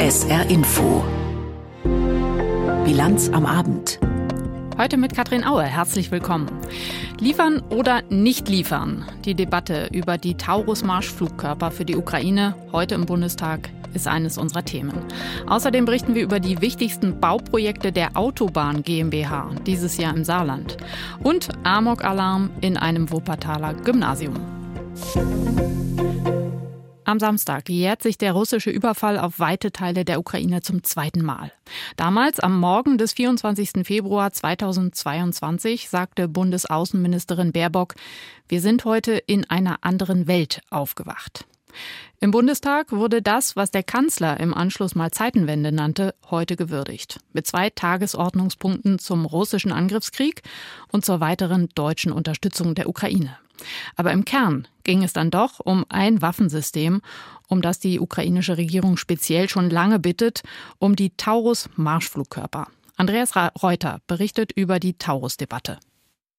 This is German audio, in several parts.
SR Info. Bilanz am Abend. Heute mit Katrin Aue. Herzlich willkommen. Liefern oder nicht liefern? Die Debatte über die Taurus-Marschflugkörper für die Ukraine heute im Bundestag ist eines unserer Themen. Außerdem berichten wir über die wichtigsten Bauprojekte der Autobahn GmbH dieses Jahr im Saarland. Und Amok-Alarm in einem Wuppertaler Gymnasium. Am Samstag jährt sich der russische Überfall auf weite Teile der Ukraine zum zweiten Mal. Damals, am Morgen des 24. Februar 2022, sagte Bundesaußenministerin Baerbock, wir sind heute in einer anderen Welt aufgewacht. Im Bundestag wurde das, was der Kanzler im Anschluss mal Zeitenwende nannte, heute gewürdigt. Mit zwei Tagesordnungspunkten zum russischen Angriffskrieg und zur weiteren deutschen Unterstützung der Ukraine. Aber im Kern ging es dann doch um ein Waffensystem, um das die ukrainische Regierung speziell schon lange bittet, um die Taurus-Marschflugkörper. Andreas Reuter berichtet über die Taurus-Debatte.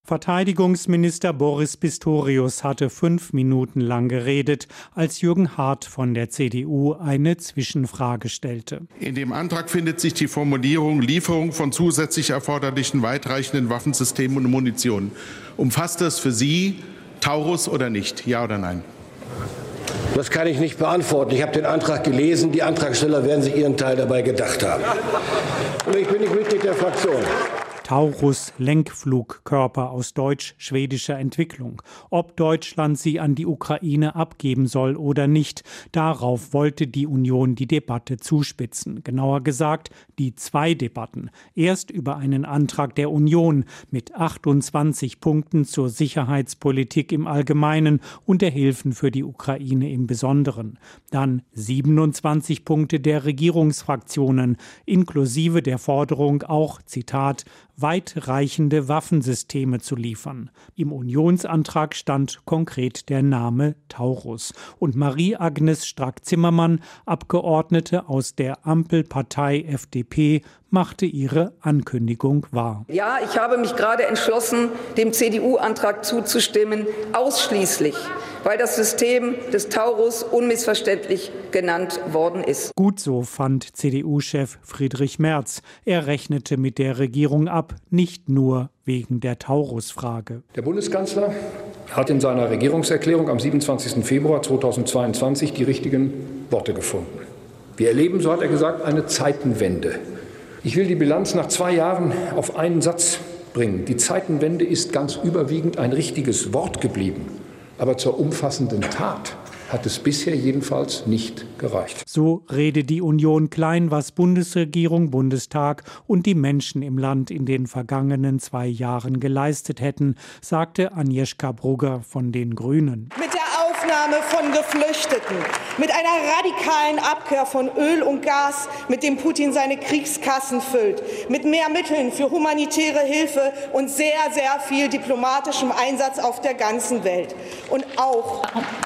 Verteidigungsminister Boris Pistorius hatte fünf Minuten lang geredet, als Jürgen Hart von der CDU eine Zwischenfrage stellte. In dem Antrag findet sich die Formulierung Lieferung von zusätzlich erforderlichen weitreichenden Waffensystemen und Munition. Umfasst das für Sie Taurus oder nicht? Ja oder nein? Das kann ich nicht beantworten. Ich habe den Antrag gelesen. Die Antragsteller werden sich ihren Teil dabei gedacht haben. Und ich bin nicht Mitglied der Fraktion. Taurus-Lenkflugkörper aus deutsch-schwedischer Entwicklung. Ob Deutschland sie an die Ukraine abgeben soll oder nicht, darauf wollte die Union die Debatte zuspitzen. Genauer gesagt, die zwei Debatten. Erst über einen Antrag der Union mit 28 Punkten zur Sicherheitspolitik im Allgemeinen und der Hilfen für die Ukraine im Besonderen. Dann 27 Punkte der Regierungsfraktionen, inklusive der Forderung auch, Zitat, weitreichende Waffensysteme zu liefern. Im Unionsantrag stand konkret der Name Taurus. Und Marie-Agnes Strack-Zimmermann, Abgeordnete aus der Ampelpartei FDP, machte ihre Ankündigung wahr. Ja, ich habe mich gerade entschlossen, dem CDU-Antrag zuzustimmen, ausschließlich weil das System des Taurus unmissverständlich genannt worden ist. Gut so fand CDU-Chef Friedrich Merz. Er rechnete mit der Regierung ab, nicht nur wegen der Taurus-Frage. Der Bundeskanzler hat in seiner Regierungserklärung am 27. Februar 2022 die richtigen Worte gefunden. Wir erleben, so hat er gesagt, eine Zeitenwende. Ich will die Bilanz nach zwei Jahren auf einen Satz bringen. Die Zeitenwende ist ganz überwiegend ein richtiges Wort geblieben. Aber zur umfassenden Tat hat es bisher jedenfalls nicht gereicht. So rede die Union klein, was Bundesregierung, Bundestag und die Menschen im Land in den vergangenen zwei Jahren geleistet hätten, sagte Agnieszka Brugger von den Grünen. Mit der Aufnahme von Geflüchteten, mit einer radikalen Abkehr von Öl und Gas, mit dem Putin seine Kriegskassen füllt, mit mehr Mitteln für humanitäre Hilfe und sehr, sehr viel diplomatischem Einsatz auf der ganzen Welt. Und auch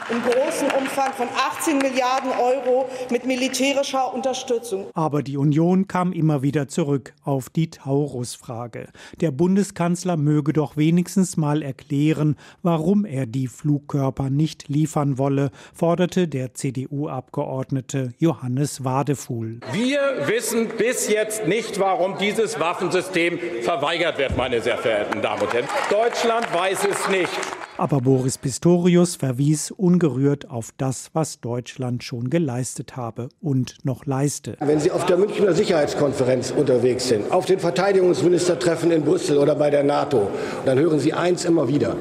im großen Umfang von 18 Milliarden Euro mit militärischer Unterstützung. Aber die Union kam immer wieder zurück auf die Taurus-Frage. Der Bundeskanzler möge doch wenigstens mal erklären, warum er die Flugkörper nicht liefert liefern wolle, forderte der CDU-Abgeordnete Johannes Wadefuhl. Wir wissen bis jetzt nicht, warum dieses Waffensystem verweigert wird, meine sehr verehrten Damen und Herren. Deutschland weiß es nicht. Aber Boris Pistorius verwies ungerührt auf das, was Deutschland schon geleistet habe und noch leiste. Wenn Sie auf der Münchner Sicherheitskonferenz unterwegs sind, auf den Verteidigungsministertreffen in Brüssel oder bei der NATO, dann hören Sie eins immer wieder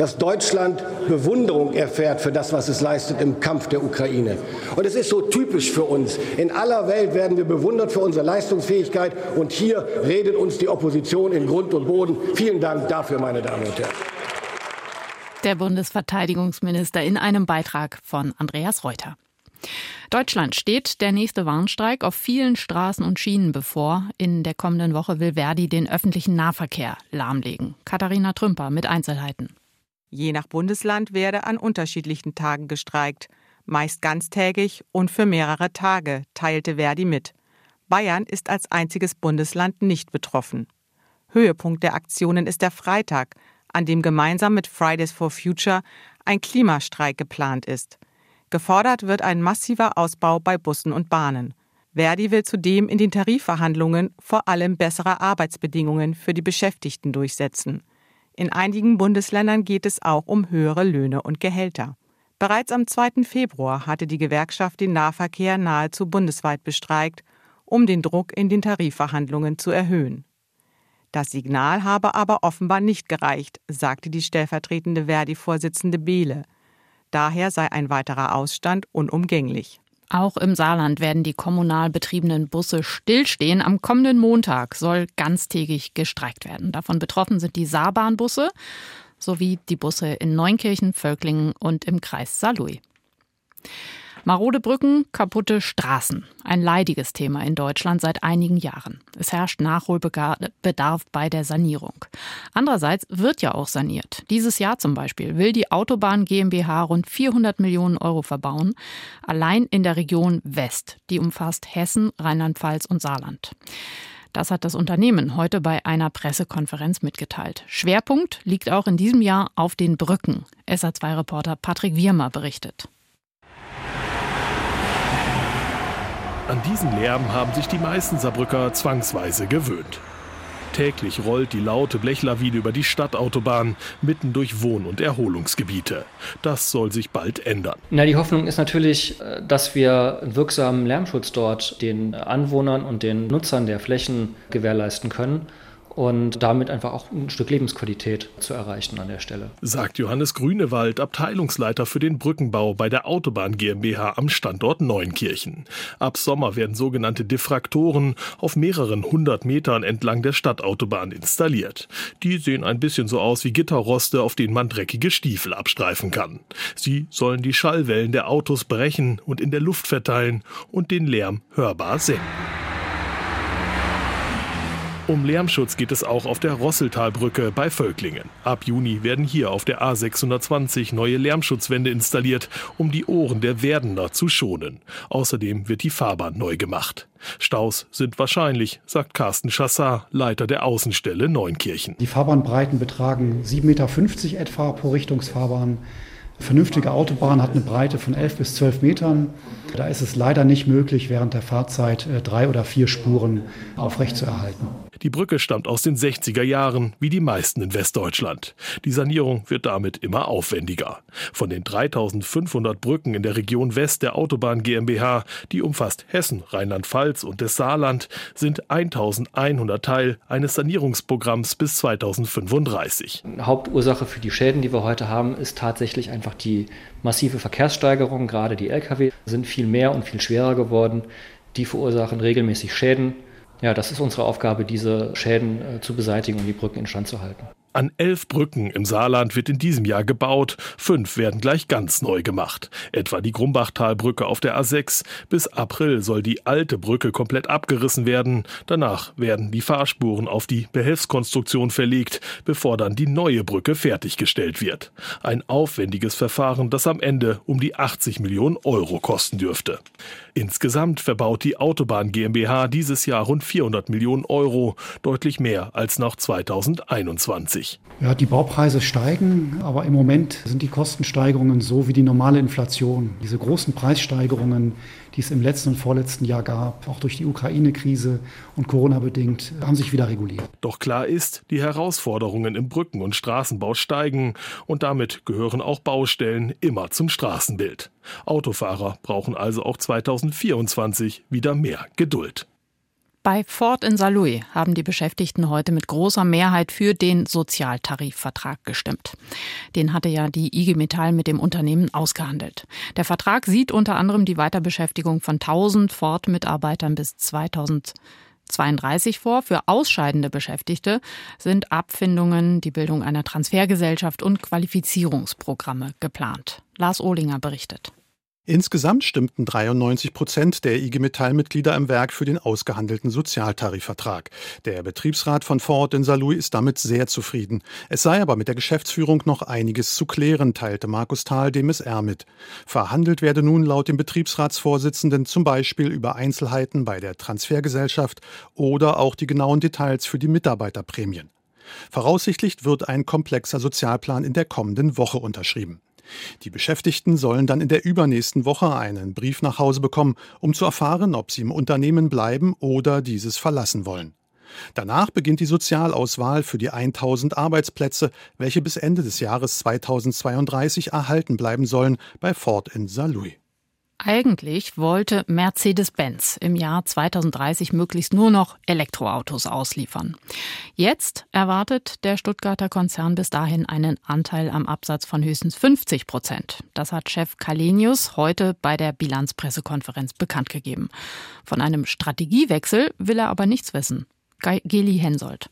dass Deutschland Bewunderung erfährt für das, was es leistet im Kampf der Ukraine. Und es ist so typisch für uns. In aller Welt werden wir bewundert für unsere Leistungsfähigkeit. Und hier redet uns die Opposition in Grund und Boden. Vielen Dank dafür, meine Damen und Herren. Der Bundesverteidigungsminister in einem Beitrag von Andreas Reuter. Deutschland steht der nächste Warnstreik auf vielen Straßen und Schienen bevor. In der kommenden Woche will Verdi den öffentlichen Nahverkehr lahmlegen. Katharina Trümper mit Einzelheiten. Je nach Bundesland werde an unterschiedlichen Tagen gestreikt, meist ganztägig und für mehrere Tage, teilte Verdi mit. Bayern ist als einziges Bundesland nicht betroffen. Höhepunkt der Aktionen ist der Freitag, an dem gemeinsam mit Fridays for Future ein Klimastreik geplant ist. Gefordert wird ein massiver Ausbau bei Bussen und Bahnen. Verdi will zudem in den Tarifverhandlungen vor allem bessere Arbeitsbedingungen für die Beschäftigten durchsetzen. In einigen Bundesländern geht es auch um höhere Löhne und Gehälter. Bereits am 2. Februar hatte die Gewerkschaft den Nahverkehr nahezu bundesweit bestreikt, um den Druck in den Tarifverhandlungen zu erhöhen. Das Signal habe aber offenbar nicht gereicht, sagte die stellvertretende Verdi-Vorsitzende Behle. Daher sei ein weiterer Ausstand unumgänglich. Auch im Saarland werden die kommunal betriebenen Busse stillstehen. Am kommenden Montag soll ganztägig gestreikt werden. Davon betroffen sind die Saarbahnbusse sowie die Busse in Neunkirchen, Völklingen und im Kreis Saarlouis. Marode Brücken, kaputte Straßen. Ein leidiges Thema in Deutschland seit einigen Jahren. Es herrscht Nachholbedarf bei der Sanierung. Andererseits wird ja auch saniert. Dieses Jahr zum Beispiel will die Autobahn GmbH rund 400 Millionen Euro verbauen. Allein in der Region West. Die umfasst Hessen, Rheinland-Pfalz und Saarland. Das hat das Unternehmen heute bei einer Pressekonferenz mitgeteilt. Schwerpunkt liegt auch in diesem Jahr auf den Brücken. SA2-Reporter Patrick Wirmer berichtet. An diesen Lärm haben sich die meisten Saarbrücker zwangsweise gewöhnt. Täglich rollt die laute Blechlawine über die Stadtautobahn mitten durch Wohn- und Erholungsgebiete. Das soll sich bald ändern. Na, die Hoffnung ist natürlich, äh, dass wir wirksamen Lärmschutz dort den Anwohnern und den Nutzern der Flächen gewährleisten können und damit einfach auch ein Stück Lebensqualität zu erreichen an der Stelle. Sagt Johannes Grünewald, Abteilungsleiter für den Brückenbau bei der Autobahn GmbH am Standort Neunkirchen. Ab Sommer werden sogenannte Diffraktoren auf mehreren hundert Metern entlang der Stadtautobahn installiert. Die sehen ein bisschen so aus wie Gitterroste, auf denen man dreckige Stiefel abstreifen kann. Sie sollen die Schallwellen der Autos brechen und in der Luft verteilen und den Lärm hörbar senken. Um Lärmschutz geht es auch auf der Rosseltalbrücke bei Völklingen. Ab Juni werden hier auf der A620 neue Lärmschutzwände installiert, um die Ohren der Werdender zu schonen. Außerdem wird die Fahrbahn neu gemacht. Staus sind wahrscheinlich, sagt Carsten Chassar, Leiter der Außenstelle Neunkirchen. Die Fahrbahnbreiten betragen 7,50 Meter etwa pro Richtungsfahrbahn. Vernünftige Autobahn hat eine Breite von 11 bis 12 Metern. Da ist es leider nicht möglich, während der Fahrzeit äh, drei oder vier Spuren aufrechtzuerhalten. Die Brücke stammt aus den 60er Jahren, wie die meisten in Westdeutschland. Die Sanierung wird damit immer aufwendiger. Von den 3500 Brücken in der Region West der Autobahn GmbH, die umfasst Hessen, Rheinland-Pfalz und das Saarland, sind 1100 Teil eines Sanierungsprogramms bis 2035. Hauptursache für die Schäden, die wir heute haben, ist tatsächlich einfach die massive Verkehrssteigerung. Gerade die Lkw sind viel mehr und viel schwerer geworden. Die verursachen regelmäßig Schäden ja, das ist unsere Aufgabe, diese Schäden äh, zu beseitigen und die Brücken instand zu halten. An elf Brücken im Saarland wird in diesem Jahr gebaut. Fünf werden gleich ganz neu gemacht. Etwa die Grumbachtalbrücke auf der A6. Bis April soll die alte Brücke komplett abgerissen werden. Danach werden die Fahrspuren auf die Behelfskonstruktion verlegt, bevor dann die neue Brücke fertiggestellt wird. Ein aufwendiges Verfahren, das am Ende um die 80 Millionen Euro kosten dürfte. Insgesamt verbaut die Autobahn GmbH dieses Jahr rund 400 Millionen Euro, deutlich mehr als noch 2021. Ja, die Baupreise steigen, aber im Moment sind die Kostensteigerungen so wie die normale Inflation. Diese großen Preissteigerungen, die es im letzten und vorletzten Jahr gab, auch durch die Ukraine-Krise und Corona bedingt, haben sich wieder reguliert. Doch klar ist, die Herausforderungen im Brücken- und Straßenbau steigen und damit gehören auch Baustellen immer zum Straßenbild. Autofahrer brauchen also auch 2024 wieder mehr Geduld. Bei Ford in Saarlouis haben die Beschäftigten heute mit großer Mehrheit für den Sozialtarifvertrag gestimmt. Den hatte ja die IG Metall mit dem Unternehmen ausgehandelt. Der Vertrag sieht unter anderem die Weiterbeschäftigung von 1000 Ford-Mitarbeitern bis 2032 vor. Für ausscheidende Beschäftigte sind Abfindungen, die Bildung einer Transfergesellschaft und Qualifizierungsprogramme geplant. Lars Ohlinger berichtet. Insgesamt stimmten 93 Prozent der IG Metall-Mitglieder im Werk für den ausgehandelten Sozialtarifvertrag. Der Betriebsrat von Ford in Saarlouis ist damit sehr zufrieden. Es sei aber mit der Geschäftsführung noch einiges zu klären, teilte Markus Thal dem SR mit. Verhandelt werde nun laut dem Betriebsratsvorsitzenden zum Beispiel über Einzelheiten bei der Transfergesellschaft oder auch die genauen Details für die Mitarbeiterprämien. Voraussichtlich wird ein komplexer Sozialplan in der kommenden Woche unterschrieben. Die Beschäftigten sollen dann in der übernächsten Woche einen Brief nach Hause bekommen, um zu erfahren, ob sie im Unternehmen bleiben oder dieses verlassen wollen. Danach beginnt die Sozialauswahl für die 1000 Arbeitsplätze, welche bis Ende des Jahres 2032 erhalten bleiben sollen bei Ford in Saarlouis. Eigentlich wollte Mercedes-Benz im Jahr 2030 möglichst nur noch Elektroautos ausliefern. Jetzt erwartet der Stuttgarter Konzern bis dahin einen Anteil am Absatz von höchstens 50 Prozent. Das hat Chef Kalenius heute bei der Bilanzpressekonferenz bekannt gegeben. Von einem Strategiewechsel will er aber nichts wissen. Geli Hensoldt.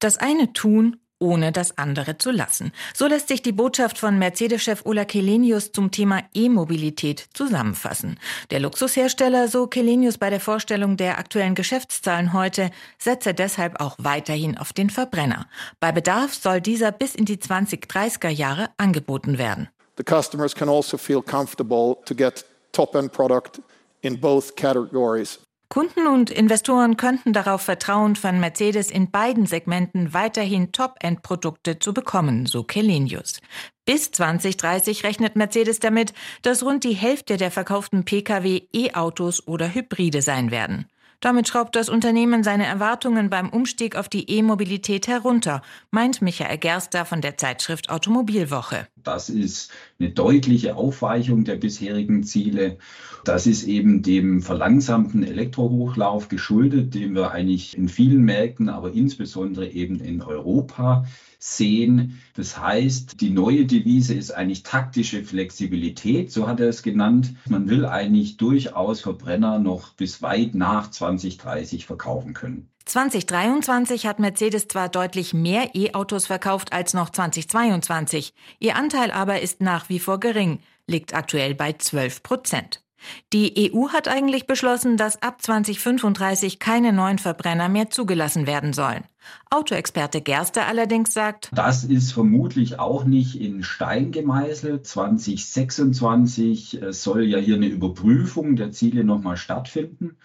Das eine tun ohne das andere zu lassen. So lässt sich die Botschaft von Mercedes-Chef Ola Kelenius zum Thema E-Mobilität zusammenfassen. Der Luxushersteller, so Kelenius bei der Vorstellung der aktuellen Geschäftszahlen heute, setze deshalb auch weiterhin auf den Verbrenner. Bei Bedarf soll dieser bis in die 2030er Jahre angeboten werden. The customers can also feel comfortable to get top-end product in both categories Kunden und Investoren könnten darauf vertrauen, von Mercedes in beiden Segmenten weiterhin Top-End-Produkte zu bekommen, so Kelenius. Bis 2030 rechnet Mercedes damit, dass rund die Hälfte der verkauften Pkw E-Autos oder Hybride sein werden. Damit schraubt das Unternehmen seine Erwartungen beim Umstieg auf die E-Mobilität herunter, meint Michael Gerster von der Zeitschrift Automobilwoche. Das ist eine deutliche Aufweichung der bisherigen Ziele. Das ist eben dem verlangsamten Elektrohochlauf geschuldet, den wir eigentlich in vielen Märkten, aber insbesondere eben in Europa sehen. Das heißt, die neue Devise ist eigentlich taktische Flexibilität, so hat er es genannt. Man will eigentlich durchaus Verbrenner noch bis weit nach 2030 verkaufen können. 2023 hat Mercedes zwar deutlich mehr E-Autos verkauft als noch 2022, ihr Anteil aber ist nach wie vor gering, liegt aktuell bei 12 Prozent. Die EU hat eigentlich beschlossen, dass ab 2035 keine neuen Verbrenner mehr zugelassen werden sollen. Autoexperte Gerster allerdings sagt, das ist vermutlich auch nicht in Stein gemeißelt. 2026 äh, soll ja hier eine Überprüfung der Ziele nochmal stattfinden.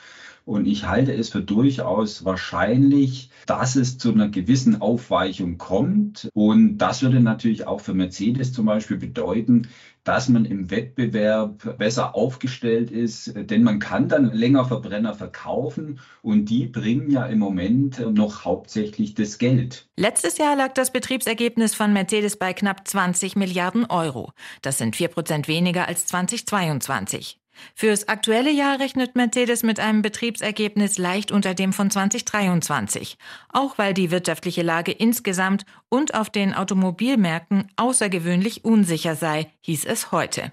Und ich halte es für durchaus wahrscheinlich, dass es zu einer gewissen Aufweichung kommt. Und das würde natürlich auch für Mercedes zum Beispiel bedeuten, dass man im Wettbewerb besser aufgestellt ist, denn man kann dann länger Verbrenner verkaufen und die bringen ja im Moment noch hauptsächlich das Geld. Letztes Jahr lag das Betriebsergebnis von Mercedes bei knapp 20 Milliarden Euro. Das sind vier Prozent weniger als 2022. Fürs aktuelle Jahr rechnet Mercedes mit einem Betriebsergebnis leicht unter dem von 2023, auch weil die wirtschaftliche Lage insgesamt und auf den Automobilmärkten außergewöhnlich unsicher sei, hieß es heute.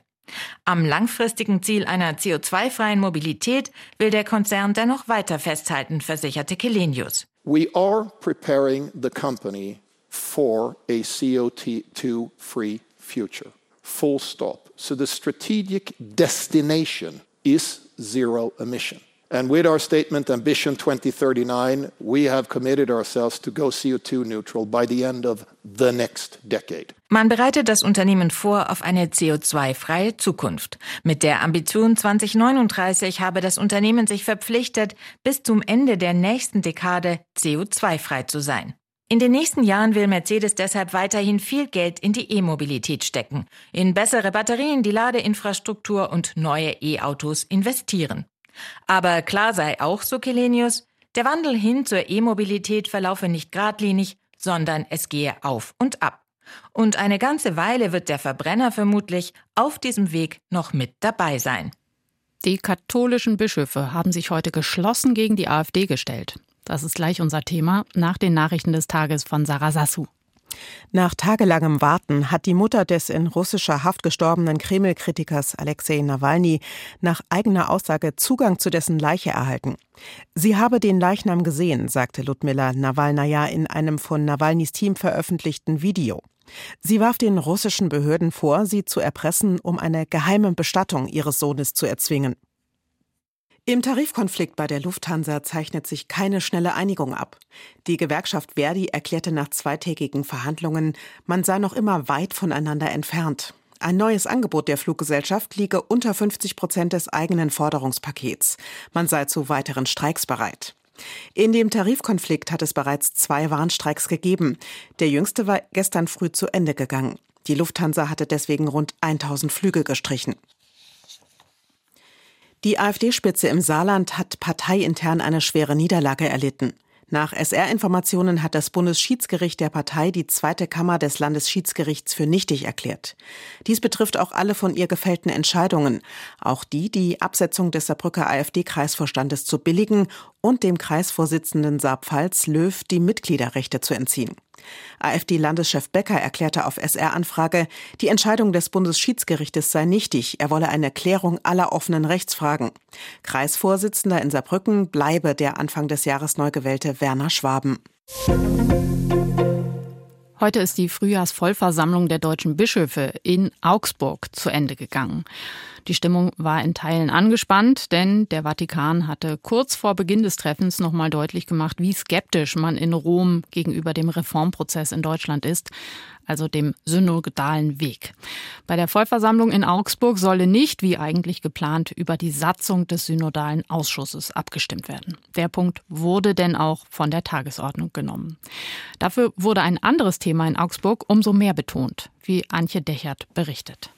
Am langfristigen Ziel einer CO2-freien Mobilität will der Konzern dennoch weiter festhalten, versicherte Kelenius. We are preparing the company for a CO2-free future. Full stop. So the strategic destination is zero emission. And with our statement Ambition 2039, we have committed ourselves to go CO2 neutral by the end of the next decade. Man bereitet das Unternehmen vor auf eine CO2-freie Zukunft. Mit der Ambition 2039 habe das Unternehmen sich verpflichtet, bis zum Ende der nächsten Dekade CO2-frei zu sein. In den nächsten Jahren will Mercedes deshalb weiterhin viel Geld in die E-Mobilität stecken, in bessere Batterien, die Ladeinfrastruktur und neue E-Autos investieren. Aber klar sei auch, so Kelenius, der Wandel hin zur E-Mobilität verlaufe nicht geradlinig, sondern es gehe auf und ab. Und eine ganze Weile wird der Verbrenner vermutlich auf diesem Weg noch mit dabei sein. Die katholischen Bischöfe haben sich heute geschlossen gegen die AfD gestellt. Das ist gleich unser Thema nach den Nachrichten des Tages von Sarah Sassu. Nach tagelangem Warten hat die Mutter des in russischer Haft gestorbenen Kreml-Kritikers Alexei Nawalny nach eigener Aussage Zugang zu dessen Leiche erhalten. Sie habe den Leichnam gesehen, sagte Ludmila Nawalnaja in einem von Nawalnys Team veröffentlichten Video. Sie warf den russischen Behörden vor, sie zu erpressen, um eine geheime Bestattung ihres Sohnes zu erzwingen. Im Tarifkonflikt bei der Lufthansa zeichnet sich keine schnelle Einigung ab. Die Gewerkschaft Verdi erklärte nach zweitägigen Verhandlungen, man sei noch immer weit voneinander entfernt. Ein neues Angebot der Fluggesellschaft liege unter 50 Prozent des eigenen Forderungspakets. Man sei zu weiteren Streiks bereit. In dem Tarifkonflikt hat es bereits zwei Warnstreiks gegeben. Der jüngste war gestern früh zu Ende gegangen. Die Lufthansa hatte deswegen rund 1000 Flüge gestrichen. Die AfD-Spitze im Saarland hat parteiintern eine schwere Niederlage erlitten. Nach SR-Informationen hat das Bundesschiedsgericht der Partei die zweite Kammer des Landesschiedsgerichts für nichtig erklärt. Dies betrifft auch alle von ihr gefällten Entscheidungen, auch die, die Absetzung des Saarbrücker AfD-Kreisvorstandes zu billigen und dem Kreisvorsitzenden Saarpfalz Löw die Mitgliederrechte zu entziehen. AfD-Landeschef Becker erklärte auf SR-Anfrage, die Entscheidung des Bundesschiedsgerichtes sei nichtig. Er wolle eine Klärung aller offenen Rechtsfragen. Kreisvorsitzender in Saarbrücken bleibe der Anfang des Jahres neu gewählte Werner Schwaben. Heute ist die Frühjahrsvollversammlung der deutschen Bischöfe in Augsburg zu Ende gegangen. Die Stimmung war in Teilen angespannt, denn der Vatikan hatte kurz vor Beginn des Treffens nochmal deutlich gemacht, wie skeptisch man in Rom gegenüber dem Reformprozess in Deutschland ist, also dem synodalen Weg. Bei der Vollversammlung in Augsburg solle nicht, wie eigentlich geplant, über die Satzung des synodalen Ausschusses abgestimmt werden. Der Punkt wurde denn auch von der Tagesordnung genommen. Dafür wurde ein anderes Thema in Augsburg umso mehr betont, wie Antje Dechert berichtet.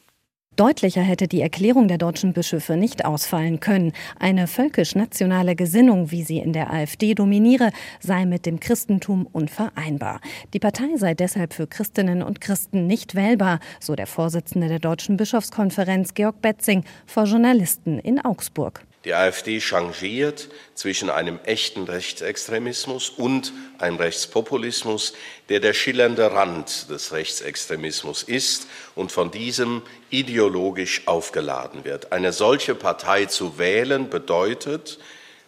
Deutlicher hätte die Erklärung der deutschen Bischöfe nicht ausfallen können. Eine völkisch-nationale Gesinnung, wie sie in der AfD dominiere, sei mit dem Christentum unvereinbar. Die Partei sei deshalb für Christinnen und Christen nicht wählbar, so der Vorsitzende der Deutschen Bischofskonferenz Georg Betzing vor Journalisten in Augsburg. Die AfD changiert zwischen einem echten Rechtsextremismus und einem Rechtspopulismus, der der schillernde Rand des Rechtsextremismus ist und von diesem ideologisch aufgeladen wird. Eine solche Partei zu wählen bedeutet,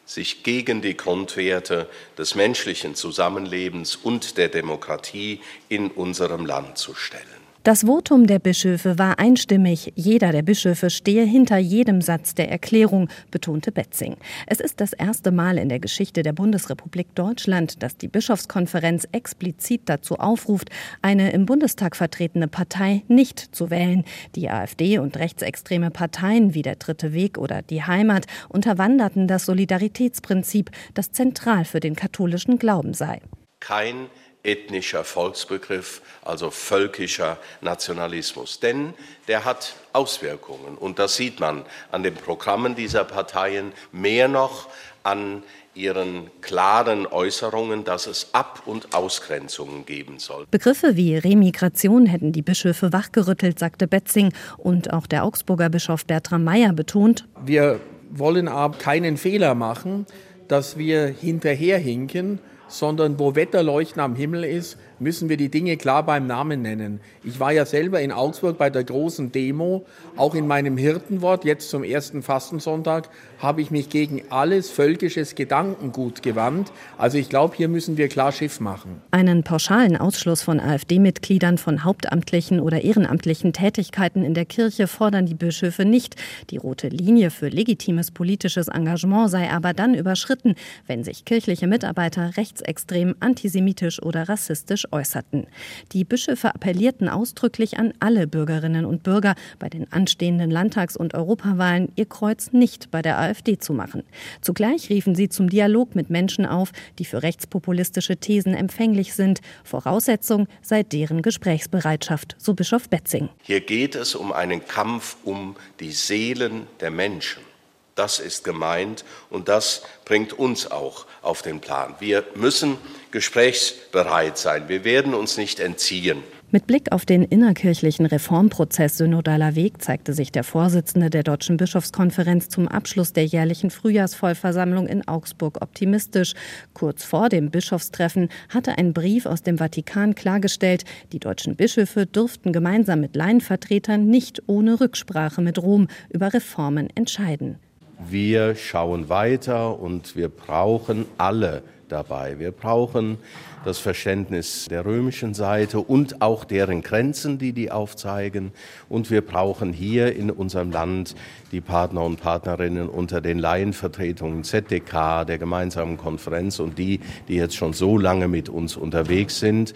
sich gegen die Grundwerte des menschlichen Zusammenlebens und der Demokratie in unserem Land zu stellen. Das Votum der Bischöfe war einstimmig. Jeder der Bischöfe stehe hinter jedem Satz der Erklärung, betonte Betzing. Es ist das erste Mal in der Geschichte der Bundesrepublik Deutschland, dass die Bischofskonferenz explizit dazu aufruft, eine im Bundestag vertretene Partei nicht zu wählen. Die AfD und rechtsextreme Parteien wie der Dritte Weg oder die Heimat unterwanderten das Solidaritätsprinzip, das zentral für den katholischen Glauben sei. Kein ethnischer Volksbegriff, also völkischer Nationalismus. Denn der hat Auswirkungen und das sieht man an den Programmen dieser Parteien, mehr noch an ihren klaren Äußerungen, dass es Ab- und Ausgrenzungen geben soll. Begriffe wie Remigration hätten die Bischöfe wachgerüttelt, sagte Betzing. Und auch der Augsburger Bischof Bertram Meyer betont, wir wollen aber keinen Fehler machen, dass wir hinterherhinken sondern wo Wetterleuchten am Himmel ist, müssen wir die Dinge klar beim Namen nennen. Ich war ja selber in Augsburg bei der großen Demo, auch in meinem Hirtenwort, jetzt zum ersten Fastensonntag, habe ich mich gegen alles völkisches Gedankengut gewandt. Also ich glaube, hier müssen wir klar Schiff machen. Einen pauschalen Ausschluss von AfD-Mitgliedern von hauptamtlichen oder ehrenamtlichen Tätigkeiten in der Kirche fordern die Bischöfe nicht. Die rote Linie für legitimes politisches Engagement sei aber dann überschritten, wenn sich kirchliche Mitarbeiter rechtsextrem, antisemitisch oder rassistisch äußerten. Die Bischöfe appellierten ausdrücklich an alle Bürgerinnen und Bürger, bei den anstehenden Landtags- und Europawahlen ihr Kreuz nicht bei der AfD zu machen. Zugleich riefen sie zum Dialog mit Menschen auf, die für rechtspopulistische Thesen empfänglich sind. Voraussetzung sei deren Gesprächsbereitschaft, so Bischof Betzing. Hier geht es um einen Kampf um die Seelen der Menschen. Das ist gemeint und das bringt uns auch auf den Plan. Wir müssen gesprächsbereit sein. Wir werden uns nicht entziehen. Mit Blick auf den innerkirchlichen Reformprozess Synodaler Weg zeigte sich der Vorsitzende der Deutschen Bischofskonferenz zum Abschluss der jährlichen Frühjahrsvollversammlung in Augsburg optimistisch. Kurz vor dem Bischofstreffen hatte ein Brief aus dem Vatikan klargestellt, die deutschen Bischöfe dürften gemeinsam mit Laienvertretern nicht ohne Rücksprache mit Rom über Reformen entscheiden. Wir schauen weiter und wir brauchen alle dabei. Wir brauchen das Verständnis der römischen Seite und auch deren Grenzen, die die aufzeigen. Und wir brauchen hier in unserem Land die Partner und Partnerinnen unter den Laienvertretungen ZDK, der gemeinsamen Konferenz und die, die jetzt schon so lange mit uns unterwegs sind,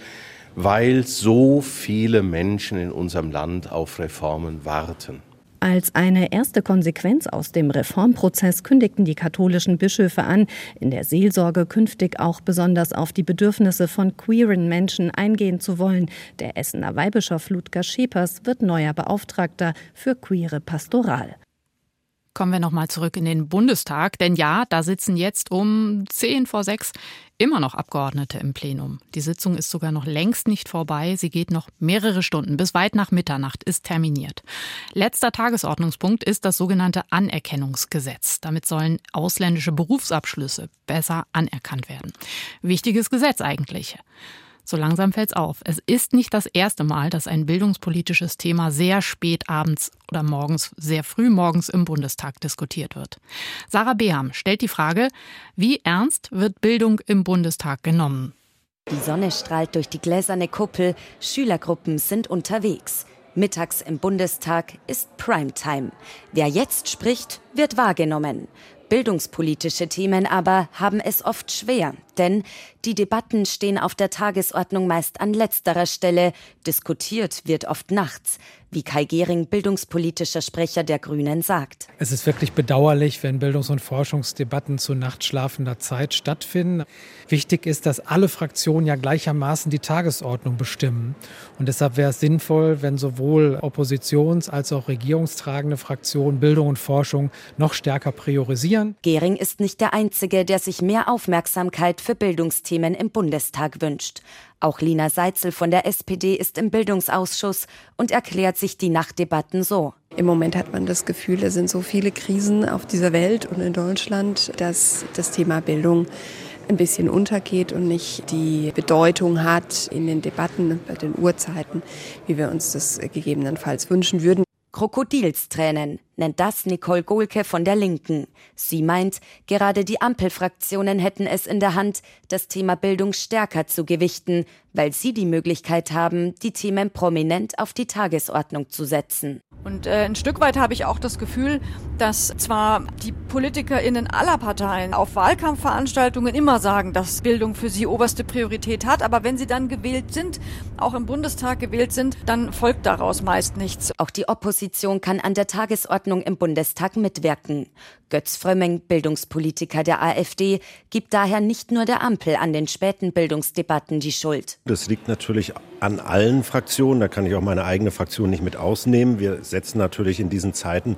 weil so viele Menschen in unserem Land auf Reformen warten. Als eine erste Konsequenz aus dem Reformprozess kündigten die katholischen Bischöfe an, in der Seelsorge künftig auch besonders auf die Bedürfnisse von queeren Menschen eingehen zu wollen. Der Essener Weihbischof Ludger Schepers wird neuer Beauftragter für queere Pastoral. Kommen wir nochmal zurück in den Bundestag, denn ja, da sitzen jetzt um zehn vor sechs immer noch Abgeordnete im Plenum. Die Sitzung ist sogar noch längst nicht vorbei. Sie geht noch mehrere Stunden. Bis weit nach Mitternacht ist terminiert. Letzter Tagesordnungspunkt ist das sogenannte Anerkennungsgesetz. Damit sollen ausländische Berufsabschlüsse besser anerkannt werden. Wichtiges Gesetz eigentlich. So langsam fällt's auf. Es ist nicht das erste Mal, dass ein bildungspolitisches Thema sehr spät abends oder morgens, sehr früh morgens im Bundestag diskutiert wird. Sarah Beham stellt die Frage, wie ernst wird Bildung im Bundestag genommen? Die Sonne strahlt durch die gläserne Kuppel, Schülergruppen sind unterwegs. Mittags im Bundestag ist Primetime. Wer jetzt spricht, wird wahrgenommen. Bildungspolitische Themen aber haben es oft schwer, denn die Debatten stehen auf der Tagesordnung meist an letzterer Stelle, diskutiert wird oft nachts wie Kai Gehring, bildungspolitischer Sprecher der Grünen, sagt. Es ist wirklich bedauerlich, wenn Bildungs- und Forschungsdebatten zu nachtschlafender Zeit stattfinden. Wichtig ist, dass alle Fraktionen ja gleichermaßen die Tagesordnung bestimmen. Und deshalb wäre es sinnvoll, wenn sowohl Oppositions- als auch regierungstragende Fraktionen Bildung und Forschung noch stärker priorisieren. Gehring ist nicht der Einzige, der sich mehr Aufmerksamkeit für Bildungsthemen im Bundestag wünscht. Auch Lina Seitzel von der SPD ist im Bildungsausschuss und erklärt sich die Nachtdebatten so. Im Moment hat man das Gefühl, es sind so viele Krisen auf dieser Welt und in Deutschland, dass das Thema Bildung ein bisschen untergeht und nicht die Bedeutung hat in den Debatten bei den Uhrzeiten, wie wir uns das gegebenenfalls wünschen würden. Krokodilstränen nennt das Nicole Gohlke von der Linken. Sie meint, gerade die Ampelfraktionen hätten es in der Hand, das Thema Bildung stärker zu gewichten, weil sie die Möglichkeit haben, die Themen prominent auf die Tagesordnung zu setzen. Und äh, ein Stück weit habe ich auch das Gefühl, dass zwar die PolitikerInnen aller Parteien auf Wahlkampfveranstaltungen immer sagen, dass Bildung für sie oberste Priorität hat, aber wenn sie dann gewählt sind, auch im Bundestag gewählt sind, dann folgt daraus meist nichts. Auch die Opposition kann an der Tagesordnung im Bundestag mitwirken. Götz Frömming, Bildungspolitiker der AfD, gibt daher nicht nur der Ampel an den späten Bildungsdebatten die Schuld. Das liegt natürlich an allen Fraktionen. Da kann ich auch meine eigene Fraktion nicht mit ausnehmen. Wir setzen natürlich in diesen Zeiten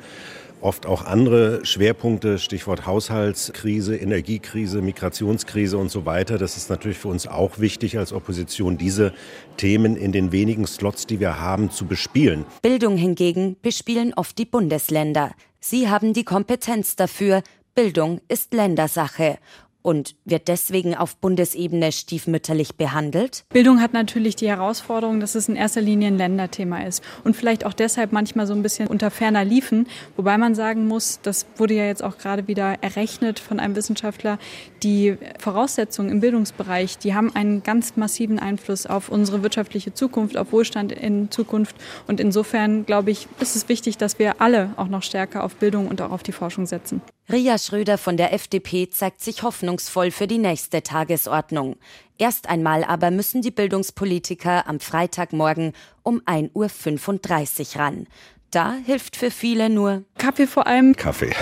oft auch andere Schwerpunkte, Stichwort Haushaltskrise, Energiekrise, Migrationskrise und so weiter. Das ist natürlich für uns auch wichtig als Opposition, diese Themen in den wenigen Slots, die wir haben, zu bespielen. Bildung hingegen bespielen oft die Bundesländer. Sie haben die Kompetenz dafür. Bildung ist Ländersache und wird deswegen auf Bundesebene stiefmütterlich behandelt? Bildung hat natürlich die Herausforderung, dass es in erster Linie ein Länderthema ist und vielleicht auch deshalb manchmal so ein bisschen unter ferner liefen, wobei man sagen muss, das wurde ja jetzt auch gerade wieder errechnet von einem Wissenschaftler, die Voraussetzungen im Bildungsbereich, die haben einen ganz massiven Einfluss auf unsere wirtschaftliche Zukunft, auf Wohlstand in Zukunft und insofern glaube ich, ist es wichtig, dass wir alle auch noch stärker auf Bildung und auch auf die Forschung setzen. Ria Schröder von der FDP zeigt sich hoffnungsvoll für die nächste Tagesordnung. Erst einmal aber müssen die Bildungspolitiker am Freitagmorgen um 1.35 Uhr ran. Da hilft für viele nur Kaffee vor allem. Kaffee.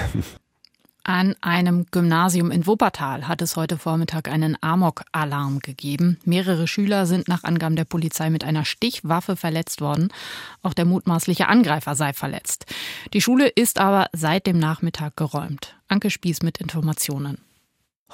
An einem Gymnasium in Wuppertal hat es heute Vormittag einen Amok-Alarm gegeben. Mehrere Schüler sind nach Angaben der Polizei mit einer Stichwaffe verletzt worden. Auch der mutmaßliche Angreifer sei verletzt. Die Schule ist aber seit dem Nachmittag geräumt. Anke Spieß mit Informationen.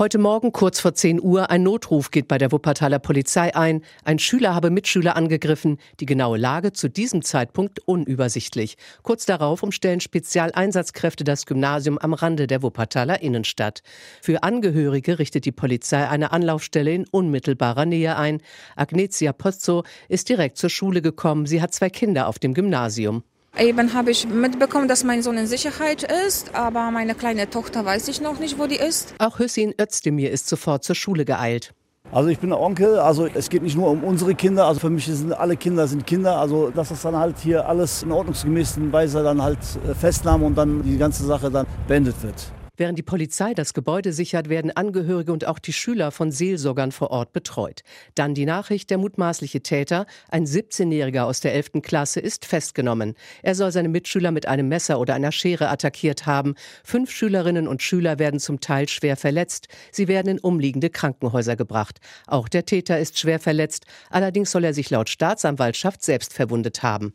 Heute Morgen kurz vor 10 Uhr ein Notruf geht bei der Wuppertaler Polizei ein. Ein Schüler habe Mitschüler angegriffen. Die genaue Lage zu diesem Zeitpunkt unübersichtlich. Kurz darauf umstellen Spezialeinsatzkräfte das Gymnasium am Rande der Wuppertaler Innenstadt. Für Angehörige richtet die Polizei eine Anlaufstelle in unmittelbarer Nähe ein. Agnetia Pozzo ist direkt zur Schule gekommen. Sie hat zwei Kinder auf dem Gymnasium. Eben habe ich mitbekommen, dass mein Sohn in Sicherheit ist, aber meine kleine Tochter weiß ich noch nicht, wo die ist. Auch Hüssin Özdemir ist sofort zur Schule geeilt. Also ich bin der Onkel, also es geht nicht nur um unsere Kinder, also für mich sind alle Kinder sind Kinder, also dass das dann halt hier alles in ordnungsgemäßen Weise dann halt festnahmen und dann die ganze Sache dann beendet wird. Während die Polizei das Gebäude sichert, werden Angehörige und auch die Schüler von Seelsorgern vor Ort betreut. Dann die Nachricht, der mutmaßliche Täter, ein 17-Jähriger aus der 11. Klasse, ist festgenommen. Er soll seine Mitschüler mit einem Messer oder einer Schere attackiert haben. Fünf Schülerinnen und Schüler werden zum Teil schwer verletzt. Sie werden in umliegende Krankenhäuser gebracht. Auch der Täter ist schwer verletzt. Allerdings soll er sich laut Staatsanwaltschaft selbst verwundet haben.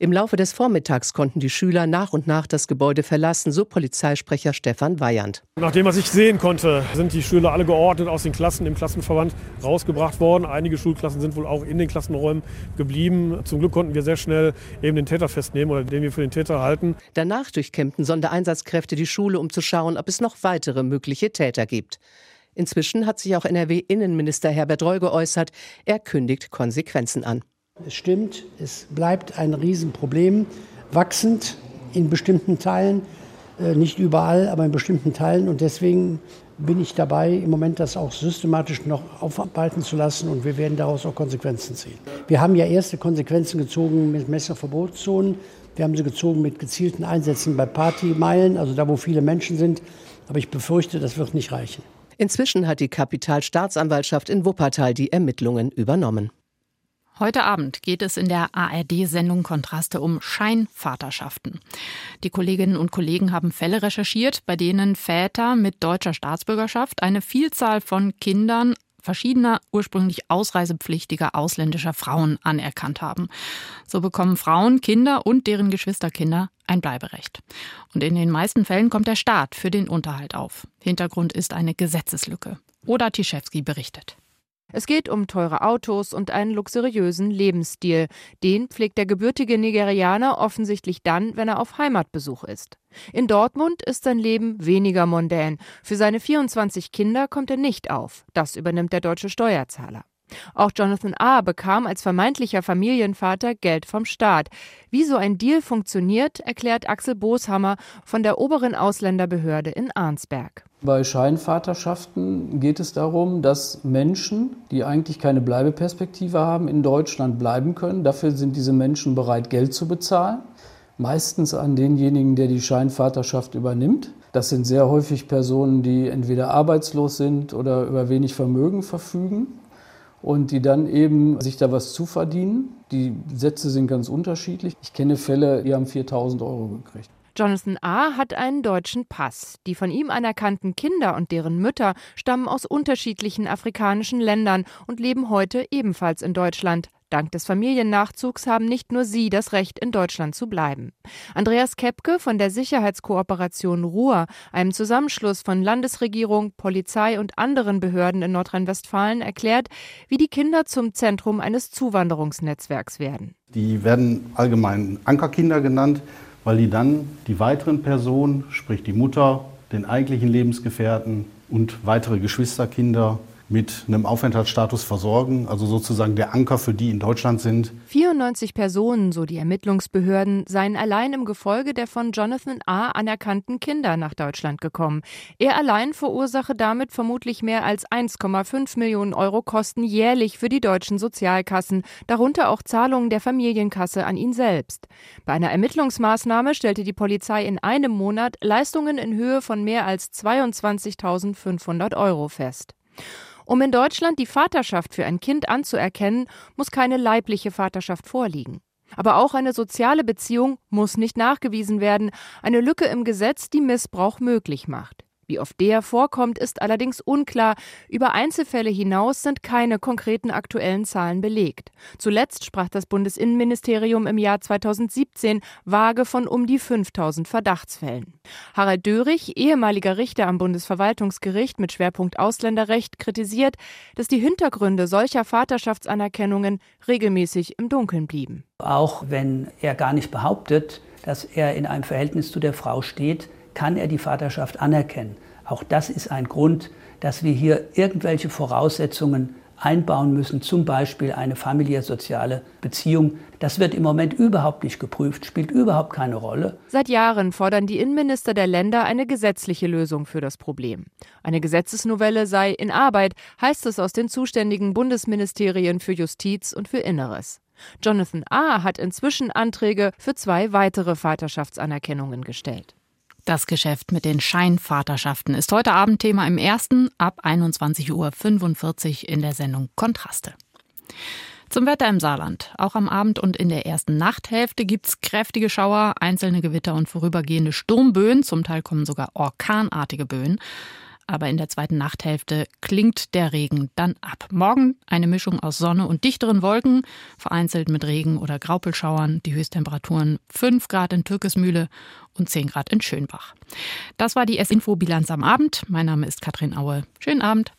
Im Laufe des Vormittags konnten die Schüler nach und nach das Gebäude verlassen, so Polizeisprecher Stefan Weyand. Nach dem, was ich sehen konnte, sind die Schüler alle geordnet aus den Klassen im Klassenverband rausgebracht worden. Einige Schulklassen sind wohl auch in den Klassenräumen geblieben. Zum Glück konnten wir sehr schnell eben den Täter festnehmen oder den wir für den Täter halten. Danach durchkämmten Sondereinsatzkräfte die Schule, um zu schauen, ob es noch weitere mögliche Täter gibt. Inzwischen hat sich auch NRW-Innenminister Herbert Reul geäußert. Er kündigt Konsequenzen an. Es stimmt, es bleibt ein Riesenproblem, wachsend in bestimmten Teilen, äh, nicht überall, aber in bestimmten Teilen. Und deswegen bin ich dabei, im Moment das auch systematisch noch aufarbeiten zu lassen und wir werden daraus auch Konsequenzen ziehen. Wir haben ja erste Konsequenzen gezogen mit Messerverbotszonen. Wir haben sie gezogen mit gezielten Einsätzen bei Partymeilen, also da, wo viele Menschen sind. Aber ich befürchte, das wird nicht reichen. Inzwischen hat die Kapitalstaatsanwaltschaft in Wuppertal die Ermittlungen übernommen. Heute Abend geht es in der ARD-Sendung Kontraste um Scheinvaterschaften. Die Kolleginnen und Kollegen haben Fälle recherchiert, bei denen Väter mit deutscher Staatsbürgerschaft eine Vielzahl von Kindern verschiedener ursprünglich ausreisepflichtiger ausländischer Frauen anerkannt haben. So bekommen Frauen, Kinder und deren Geschwisterkinder ein Bleiberecht. Und in den meisten Fällen kommt der Staat für den Unterhalt auf. Hintergrund ist eine Gesetzeslücke. Oda Tischewski berichtet. Es geht um teure Autos und einen luxuriösen Lebensstil. Den pflegt der gebürtige Nigerianer offensichtlich dann, wenn er auf Heimatbesuch ist. In Dortmund ist sein Leben weniger mondän. Für seine 24 Kinder kommt er nicht auf. Das übernimmt der deutsche Steuerzahler. Auch Jonathan A. bekam als vermeintlicher Familienvater Geld vom Staat. Wie so ein Deal funktioniert, erklärt Axel Booshammer von der oberen Ausländerbehörde in Arnsberg. Bei Scheinvaterschaften geht es darum, dass Menschen, die eigentlich keine Bleibeperspektive haben, in Deutschland bleiben können. Dafür sind diese Menschen bereit, Geld zu bezahlen. Meistens an denjenigen, der die Scheinvaterschaft übernimmt. Das sind sehr häufig Personen, die entweder arbeitslos sind oder über wenig Vermögen verfügen und die dann eben sich da was zuverdienen. Die Sätze sind ganz unterschiedlich. Ich kenne Fälle, die haben 4000 Euro gekriegt. Jonathan A. hat einen deutschen Pass. Die von ihm anerkannten Kinder und deren Mütter stammen aus unterschiedlichen afrikanischen Ländern und leben heute ebenfalls in Deutschland. Dank des Familiennachzugs haben nicht nur sie das Recht, in Deutschland zu bleiben. Andreas Kepke von der Sicherheitskooperation Ruhr, einem Zusammenschluss von Landesregierung, Polizei und anderen Behörden in Nordrhein-Westfalen, erklärt, wie die Kinder zum Zentrum eines Zuwanderungsnetzwerks werden. Die werden allgemein Ankerkinder genannt, weil die dann die weiteren Personen, sprich die Mutter, den eigentlichen Lebensgefährten und weitere Geschwisterkinder mit einem Aufenthaltsstatus versorgen, also sozusagen der Anker für die in Deutschland sind. 94 Personen, so die Ermittlungsbehörden, seien allein im Gefolge der von Jonathan A. anerkannten Kinder nach Deutschland gekommen. Er allein verursache damit vermutlich mehr als 1,5 Millionen Euro Kosten jährlich für die deutschen Sozialkassen, darunter auch Zahlungen der Familienkasse an ihn selbst. Bei einer Ermittlungsmaßnahme stellte die Polizei in einem Monat Leistungen in Höhe von mehr als 22.500 Euro fest. Um in Deutschland die Vaterschaft für ein Kind anzuerkennen, muss keine leibliche Vaterschaft vorliegen. Aber auch eine soziale Beziehung muss nicht nachgewiesen werden, eine Lücke im Gesetz, die Missbrauch möglich macht. Wie oft der vorkommt, ist allerdings unklar. Über Einzelfälle hinaus sind keine konkreten aktuellen Zahlen belegt. Zuletzt sprach das Bundesinnenministerium im Jahr 2017 vage von um die 5000 Verdachtsfällen. Harald Dörich, ehemaliger Richter am Bundesverwaltungsgericht mit Schwerpunkt Ausländerrecht, kritisiert, dass die Hintergründe solcher Vaterschaftsanerkennungen regelmäßig im Dunkeln blieben. Auch wenn er gar nicht behauptet, dass er in einem Verhältnis zu der Frau steht, kann er die Vaterschaft anerkennen. Auch das ist ein Grund, dass wir hier irgendwelche Voraussetzungen einbauen müssen, zum Beispiel eine familiär-soziale Beziehung. Das wird im Moment überhaupt nicht geprüft, spielt überhaupt keine Rolle. Seit Jahren fordern die Innenminister der Länder eine gesetzliche Lösung für das Problem. Eine Gesetzesnovelle sei in Arbeit, heißt es aus den zuständigen Bundesministerien für Justiz und für Inneres. Jonathan A. hat inzwischen Anträge für zwei weitere Vaterschaftsanerkennungen gestellt. Das Geschäft mit den Scheinvaterschaften ist heute Abend Thema im ersten ab 21.45 Uhr in der Sendung Kontraste. Zum Wetter im Saarland. Auch am Abend und in der ersten Nachthälfte gibt's kräftige Schauer, einzelne Gewitter und vorübergehende Sturmböen. Zum Teil kommen sogar orkanartige Böen aber in der zweiten Nachthälfte klingt der Regen dann ab. Morgen eine Mischung aus Sonne und dichteren Wolken, vereinzelt mit Regen oder Graupelschauern. Die Höchsttemperaturen 5 Grad in Türkesmühle und 10 Grad in Schönbach. Das war die S-Info-Bilanz am Abend. Mein Name ist Katrin Aue. Schönen Abend.